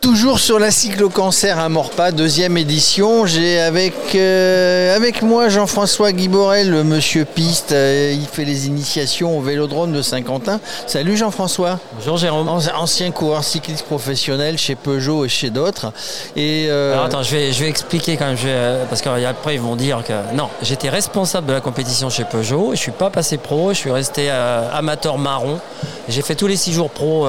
Toujours sur la cyclo-cancer à Morpa, deuxième édition. J'ai avec, euh, avec moi Jean-François Guiborel, le monsieur piste. Euh, il fait les initiations au vélodrome de Saint-Quentin. Salut Jean-François. Bonjour Jérôme. Ancien coureur cycliste professionnel chez Peugeot et chez d'autres. Et euh, Alors attends, je vais, je vais expliquer quand même, parce qu'après ils vont dire que non, j'étais responsable de la compétition chez Peugeot. Je suis pas passé pro, je suis resté amateur marron. J'ai fait tous les six jours pro.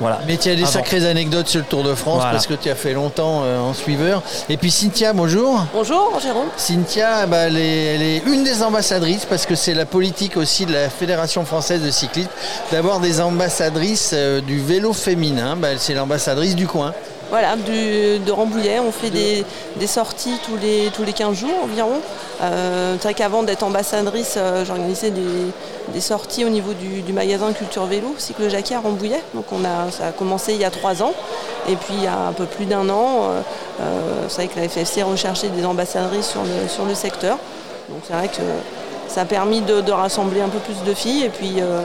voilà. Mais tu as des sacrées anecdotes sur le Tour de France parce que tu as fait longtemps euh, en suiveur. Et puis Cynthia, bonjour. Bonjour Jérôme. Cynthia, bah, elle, est, une des ambassadrices parce que c'est la politique aussi de la Fédération française de cyclisme d'avoir des ambassadrices euh, du vélo féminin. Bah, c'est l'ambassadrice du coin. Voilà, de Rambouillet, on fait des, sorties tous les, tous les 15 jours environ. Euh, c'est vrai qu'avant d'être ambassadrice, euh, j'organisais des, sorties au niveau du, magasin Culture Vélo, Cycle Jacquet à Rambouillet. Donc on a, ça a commencé il y a trois ans. Et puis il y a un peu plus d'un an, euh, c'est vrai que la FFC recherchait des ambassadrices sur le, sur le secteur. Donc c'est vrai que ça a permis de, rassembler un peu plus de filles. Et puis, euh,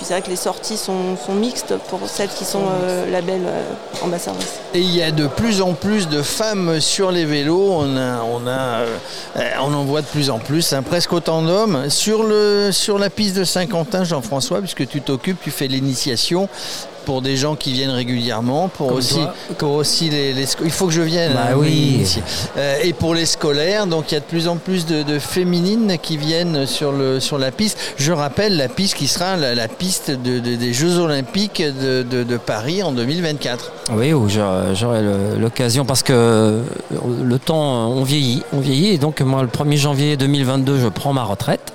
c'est vrai que les sorties sont, mixtes pour celles qui sont euh, label euh. Et il y a de plus en plus de femmes sur les vélos. On, on en voit de plus en plus, hein, presque autant d'hommes. Sur la piste de Saint-Quentin, Jean-François, puisque tu t'occupes, tu fais l'initiation pour des gens qui viennent régulièrement, pour aussi, pour aussi les, il faut que je vienne. Bah hein, oui. Euh, et pour les scolaires, donc il y a de plus en plus de, féminines qui viennent sur le sur la piste. Je rappelle la piste qui sera la, piste des Jeux Olympiques de, Paris en 2024. Oui, où j'aurai l'occasion parce que le temps on vieillit, on vieillit et donc moi le 1er janvier 2022 je prends ma retraite.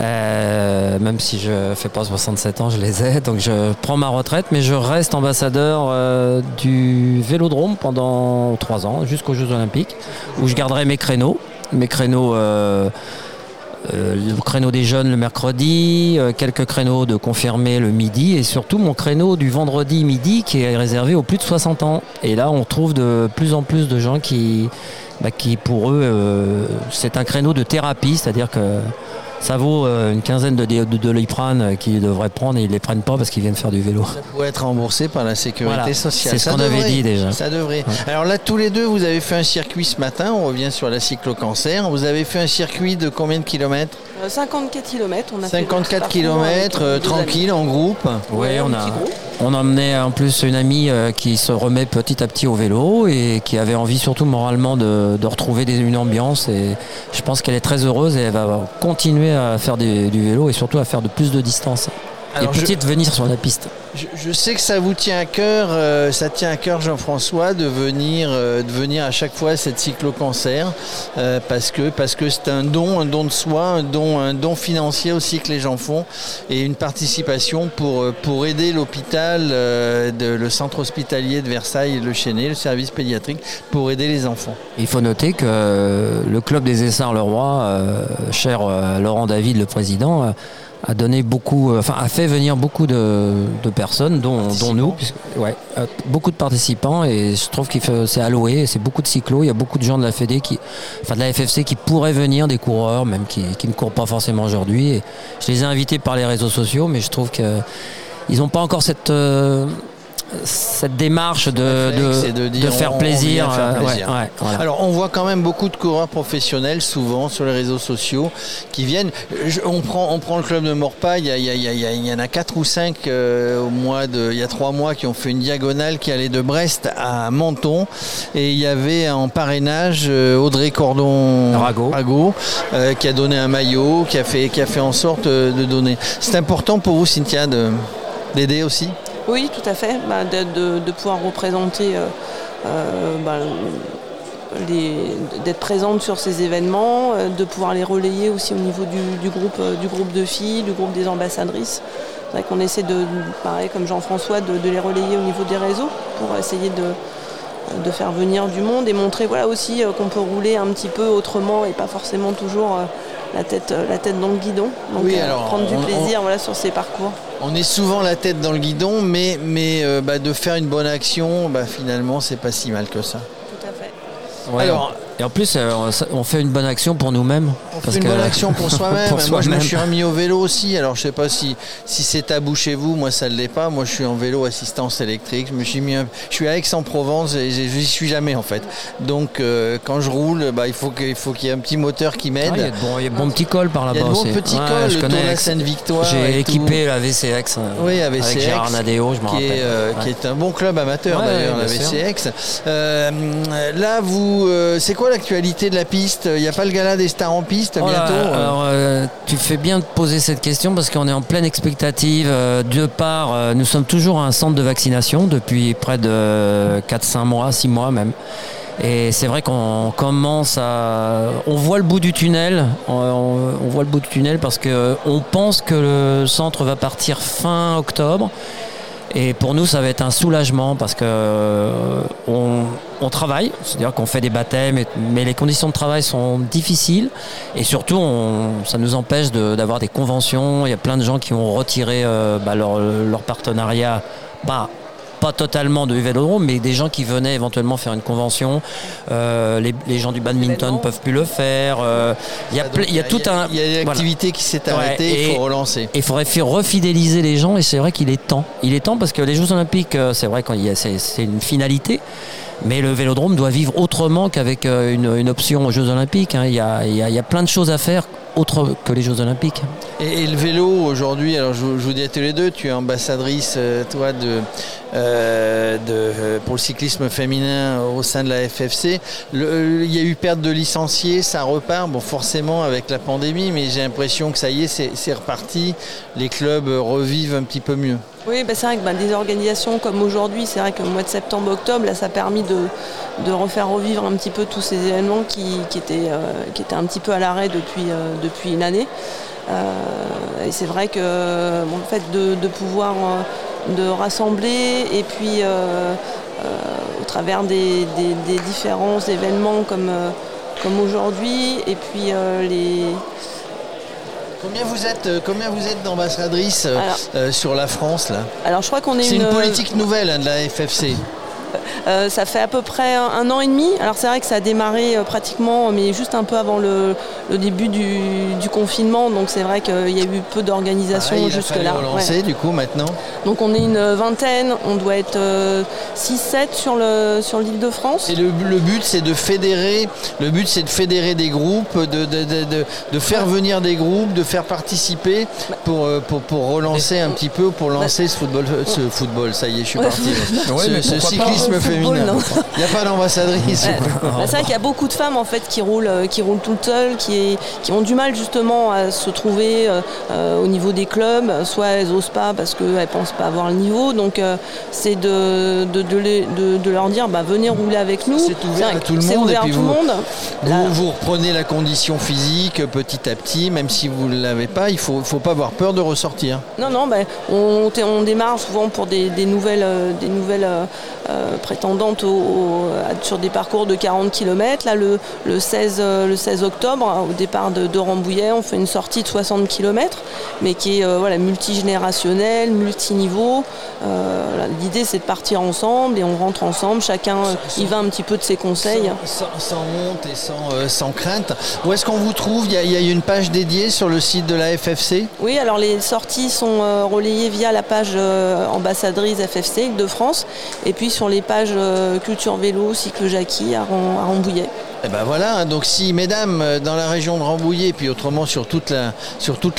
Euh, même si je fais pas 67 ans, je les ai. Donc je prends ma retraite, mais je reste ambassadeur euh, du Vélodrome pendant 3 ans, jusqu'aux Jeux Olympiques, où je garderai mes créneaux. Mes créneaux. Euh, le créneau des jeunes le mercredi, quelques créneaux de confirmés le midi et surtout mon créneau du vendredi midi qui est réservé aux plus de 60 ans. Et là, on trouve de plus en plus de gens qui, bah, qui pour eux, c'est un créneau de thérapie, c'est-à-dire que ça vaut euh, une quinzaine de, de, de qu'ils devraient prendre et ils ne les prennent pas parce qu'ils viennent faire du vélo. Ça pourrait être remboursé par la sécurité sociale. C'est ce qu'on avait dit déjà. Ça devrait. Alors là, tous les deux, vous avez fait un circuit ce matin. On revient sur la cyclo-cancer. Vous avez fait un circuit de combien de kilomètres? 54 km. On a 54 km euh, tranquille en groupe. Oui, on a. On a emmené en plus une amie euh, qui se remet petit à petit au vélo et qui avait envie surtout moralement de, retrouver une ambiance. Et je pense qu'elle est très heureuse et elle va continuer à faire du vélo et surtout à faire de plus de distance et peut-être venir sur la piste. Je, sais que ça vous tient à cœur, euh, ça tient à cœur Jean-François de venir, euh, de venir à chaque fois à cette cyclo-cancer euh, parce que parce que c'est un don, un don de soi, un don, un don financier aussi que les gens font et une participation pour pour aider l'hôpital, le centre hospitalier de Versailles, le Chénet, le service pédiatrique, pour aider les enfants. Il faut noter que le club des Essarts-le-Roi, cher Laurent David, le président a donné beaucoup, euh, enfin a fait venir beaucoup de, personnes, dont, dont nous, ouais, euh, beaucoup de participants et je trouve qu'il c'est alloué, c'est beaucoup de cyclos, il y a beaucoup de gens de la Fédé qui, enfin de la FFC qui pourraient venir, des coureurs même qui, qui ne courent pas forcément aujourd'hui. Je les ai invités par les réseaux sociaux, mais je trouve qu'ils n'ont pas encore cette euh, cette démarche de, de, faire plaisir. Alors on voit quand même beaucoup de coureurs professionnels souvent sur les réseaux sociaux qui viennent. on, prend, on prend le club de Morpa, il y, en a quatre ou cinq euh, au mois de, il y a trois mois qui ont fait une diagonale qui allait de Brest à Menton et il y avait en parrainage euh, Audrey Cordon Rago, euh, qui a donné un maillot, qui a fait, qui a fait en sorte de donner. C'est important pour vous Cynthia d'aider aussi? Oui, tout à fait, bah, de, pouvoir représenter, euh, euh, bah, d'être présente sur ces événements, euh, de pouvoir les relayer aussi au niveau du, groupe, du de filles, du groupe des ambassadrices. C'est vrai qu'on essaie de, pareil comme Jean-François, de, les relayer au niveau des réseaux pour essayer de, de faire venir du monde et montrer voilà, aussi qu'on peut rouler un petit peu autrement et pas forcément toujours la tête, euh, la tête dans le guidon. Donc euh, prendre du plaisir voilà, sur ces parcours. On est souvent la tête dans le guidon, mais, mais euh, bah, de faire une bonne action, bah, finalement, c'est pas si mal que ça. Tout à fait. Alors, et en plus, on fait une bonne action pour nous-mêmes. Parce une que bonne action pour soi-même. moi, je me suis remis au vélo aussi. Alors, je sais pas si, si c'est tabou chez vous. Moi, ça ne l'est pas. Moi, je suis en vélo assistance électrique. Je me suis mis. un- Je suis à Aix-en-Provence et je n'y suis jamais en fait. Donc, euh, quand je roule, bah, il faut qu'il faut qu'il y ait un petit moteur qui m'aide. Ah, il y a de bons, petits cols par Il y là-bas a de bons petits cols, je connais la et J'ai tout. équipé la VCX. euh, Oui, avec avec Gérard Nadeo, je me qui rappelle. est, euh, Ouais. qui est un bon club amateur Ouais, d'ailleurs, la. VCX. Euh, là, vous, euh, c'est quoi l'actualité de la piste? Il n'y a pas le gala des stars en piste Oh bientôt euh alors, euh, tu fais bien de poser cette question parce qu'on est en pleine expectative. euh, de part, nous sommes toujours un centre de vaccination depuis près de 4-5 mois, 6 mois même. Et c'est vrai qu'on commence à. On voit le bout du tunnel. On- on voit le bout du tunnel parce qu'on pense que le centre va partir fin octobre. Et pour nous, ça va être un soulagement parce que euh, on, travaille, c'est-à-dire qu'on fait des baptêmes, mais les conditions de travail sont difficiles et surtout, ça nous empêche d'avoir des conventions. Il y a plein de gens qui ont retiré euh, bah, leur, leur partenariat, pas totalement de Vélodrome, mais des gens qui venaient éventuellement faire une convention. Euh, les, les gens du badminton Événement. peuvent plus le faire. Euh, Il y a, Ah, il y a tout un. Il y a voilà. l'activité qui s'est Ouais, arrêtée, il et- faut relancer. Et il faudrait refidéliser les gens et c'est vrai qu'il est temps. Il est temps parce que les Jeux Olympiques, euh, c'est vrai qu'il y a c'est une finalité, mais le Vélodrome doit vivre autrement qu'avec une, une option aux Jeux Olympiques. hein. Il, y a, il y a- il y a plein de choses à faire autre que les Jeux Olympiques. Et, et le vélo aujourd'hui, alors je, vous- je vous dis à tous les deux, tu es ambassadrice, euh, toi, de, euh, de, euh, pour le cyclisme féminin au sein de la FFC. Le- Il y a eu perte de licenciés, ça repart, bon forcément avec la pandémie, mais j'ai l'impression que ça y est, c'est c'est reparti. Les clubs revivent un petit peu mieux. Oui, bah, c'est vrai que bah, des organisations comme aujourd'hui, c'est vrai que le mois de septembre-octobre, là, ça a permis de, de refaire revivre un petit peu tous ces événements qui, qui étaient, euh, qui étaient un petit peu à l'arrêt depuis, euh, depuis une année. Euh, et c'est vrai que bon, le fait de, de pouvoir euh, de rassembler et puis euh, au travers des, des- des différents événements comme, comme aujourd'hui et puis les, Combien vous êtes, combien vous êtes euh, sur la France là? Alors je crois qu'on est, C'est une une politique nouvelle hein, de la FFC. Euh, ça fait à peu près un, un an et demi. Alors c'est vrai que ça a démarré euh, pratiquement, mais juste un peu avant le, le début du, du confinement. Donc c'est vrai qu'il y a eu peu d'organisation Pareil, il a jusque-là. relancer Ouais. du coup maintenant. Donc on est une vingtaine, on doit être 6-7 sur le sur l'île de France. Et le, le but c'est de fédérer, le but c'est de fédérer des groupes, de, de, de, de- de faire venir des groupes, de faire participer pour, euh, pour, pour relancer un petit peu, pour lancer ce football, ce football, ça y est, je suis Ouais. parti. Ouais, ce pourquoi Le féminin. Il n'y a pas d'ambassadrice. Ouais. Bah, c'est vrai qu'il y a beaucoup de femmes en fait qui roulent, euh, qui roulent toutes seules, qui, qui ont du mal justement à se trouver euh, euh, au niveau des clubs. Soit elles osent pas parce qu'elles pensent pas avoir le niveau. Donc euh, c'est de, de, de les- de- de leur dire bah, venez rouler avec nous. C'est ouvert à tout le monde, ouvert puis tout vous- monde. Là- Vous, reprenez la condition physique petit à petit, même si vous ne l'avez pas, il ne faut, faut pas avoir peur de ressortir. Non, non, ben, on, démarre souvent pour des, des nouvelles, des nouvelles euh, prétendantes au- au- sur des parcours de 40 km. Là, le, le 16, euh, le 16 octobre, au départ de, de Rambouillet, on fait une sortie de 60 km, mais qui est euh, voilà, multigénérationnelle, multiniveau. Euh, L'idée, c'est de partir ensemble et on rentre ensemble. Chacun y va un petit peu de ses conseils. Sans, sans- sans honte et sans, sans crainte. Où est-ce qu'on vous trouve? Il y, a, il y a une page dédiée sur le site de la FFC Oui, alors les sorties sont relayées via la page ambassadrice FFC de France et puis sur les pages euh, Culture Vélo, Cycle Jackie à, Ram- à Rambouillet. Eh ben voilà, hein, donc si mesdames euh, dans la région de Rambouillet, puis autrement sur toute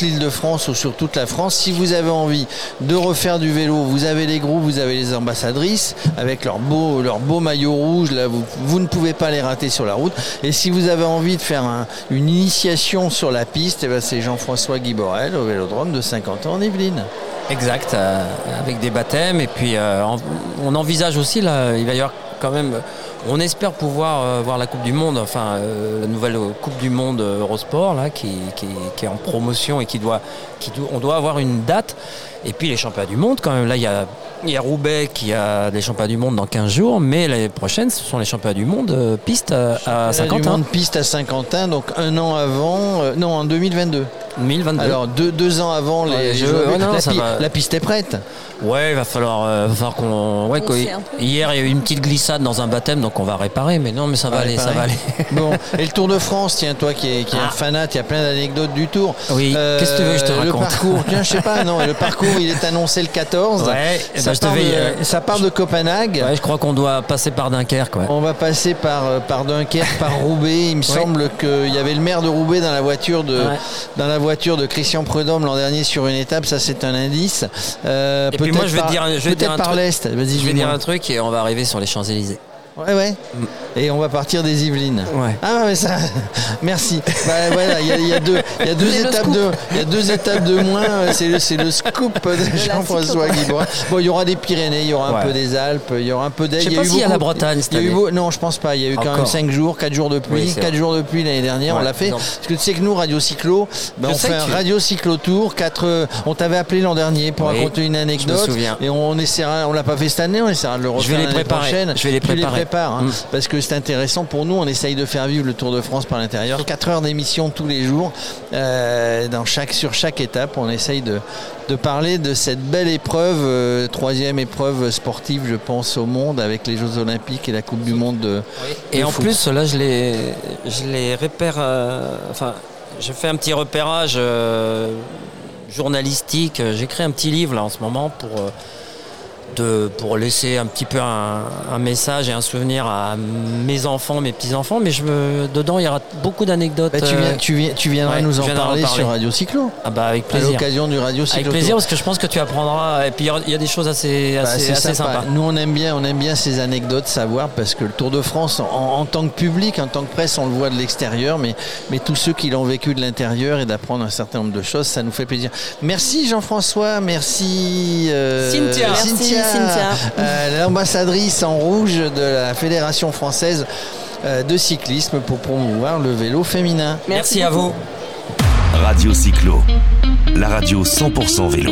l'île de France ou sur toute la France, si vous avez envie de refaire du vélo, vous avez les groupes, vous avez les ambassadrices avec leur beau leur beau maillot rouge, là vous, ne pouvez pas les rater sur la route. Et si vous avez envie de faire un- une initiation sur la piste, eh ben c'est Jean-François Guiborel au Vélodrome de 50 ans en Yvelines. Exact, euh, avec des baptêmes. Et puis euh, on envisage aussi, là, il va y avoir quand même. On espère pouvoir euh, voir la Coupe du Monde, enfin la nouvelle Coupe du Monde Eurosport là, qui, qui- qui est en promotion et qui doit, qui doit- on doit avoir une date. Et puis les championnats du monde quand même. Là il y a, il y a Roubaix qui a des championnats du monde dans 15 jours, mais l'année prochaine ce sont les championnats du monde piste à, à Du Saint-Quentin. monde piste à Saint-Quentin, donc un an avant, euh, non en 2022. 2022. Alors deux, deux ans avant les Ouais, Jeux ouais, Olympiques, non, la, ça pi- va. la piste est prête. Ouais, il va falloir, euh, falloir qu'on. Ouais, hier, il y a eu une petite glissade dans un baptême, donc on va réparer. Mais non, mais ça va aller, ça va aller. Bon, et le Tour de France, tiens, toi qui es, qui un Ah. fanat, il y a plein d'anecdotes du Tour. Euh, Oui, qu'est-ce que tu veux que je te Le raconte parcours, tiens, je sais pas, non, le parcours, il est annoncé le 14. Ouais, eh ça, ben, je te part vais, de, euh, ça part de Copenhague. Ouais, je crois qu'on doit passer par Dunkerque. Ouais. On va passer par, euh, par Dunkerque, par Roubaix. Il me semble qu'il y avait le maire de Roubaix dans la voiture de, Ouais. dans la voiture de Christian Prudhomme l'an dernier sur une étape. Ça, c'est un indice. Euh, Et puis moi, je vais par- te dire, je vais te peut-être dire un par truc. l'est. Vas-y, Je vais dire un truc et on va arriver sur les Champs-Élysées. Ouais, ouais. Et on va partir des Yvelines. Ouais. Ah ouais, ça. Merci. Bah, voilà, il y, a- y a deux, il y a deux C'est le étapes scoop. de, il y a deux étapes de moins. euh, C'est le, scoop de Jean-François Guibois. Bon, il y aura des Pyrénées, il y aura un Ouais. peu des Alpes, il y aura un peu d'Aix. Je sais Il y a pas eu s'il y a la Bretagne cette il y a eu année. beau- Non, je pense pas. Il y a eu quand même Encore. 5 jours, 4 jours de pluie, 4 jours de pluie l'année dernière. on l'a fait. non. Parce que tu sais que nous, Radio Cyclo, Je on fait un tu- Radio Cyclo Tour. Quatre, euh, on t'avait appelé l'an dernier pour Oui, raconter une je me anecdote. souviens. Et on essaiera. On l'a pas fait cette année. On essaiera de le Je vais refaire les l'année préparer. prochaine. Je vais les préparer. Hein, Mm. parce que c'est intéressant pour nous. On essaye de faire vivre le Tour de France par l'intérieur. 4 heures d'émission tous les jours. Euh, dans chaque, sur chaque étape, on essaye de, de parler de cette belle épreuve, euh, troisième épreuve sportive, je pense, au monde, avec les Jeux Olympiques et la Coupe du Monde de. Et de en foot. plus, là, je les, je les repère. euh, enfin, j'ai fait un petit repérage journalistique. J'écris un petit livre là en ce moment pour. Euh, de, pour laisser un petit peu un, un message et un souvenir à mes enfants, mes petits-enfants, mais je me, dedans il y aura beaucoup d'anecdotes. Bah, tu, euh, viens, tu, viens- tu viendras ouais, nous en parler, parler. sur Radio Cyclo. ah bah avec À plaisir. l'occasion du Radio Cyclo. Avec plaisir parce que je pense que tu apprendras et puis il y a des choses assez, Bah, assez, c'est assez sympa. sympas. Nous, on aime bien, on aime bien ces anecdotes, savoir parce que le Tour de France, en, en tant que public, en tant que presse, on le voit de l'extérieur, mais, mais tous ceux qui l'ont vécu de l'intérieur et d'apprendre un certain nombre de choses, ça nous fait plaisir. Merci Jean-François, merci euh, Cynthia. Merci, Cynthia. euh, l'ambassadrice en rouge de la Fédération française euh, de cyclisme pour promouvoir le vélo féminin. Merci à vous. Radio Cyclo, la radio 100% vélo.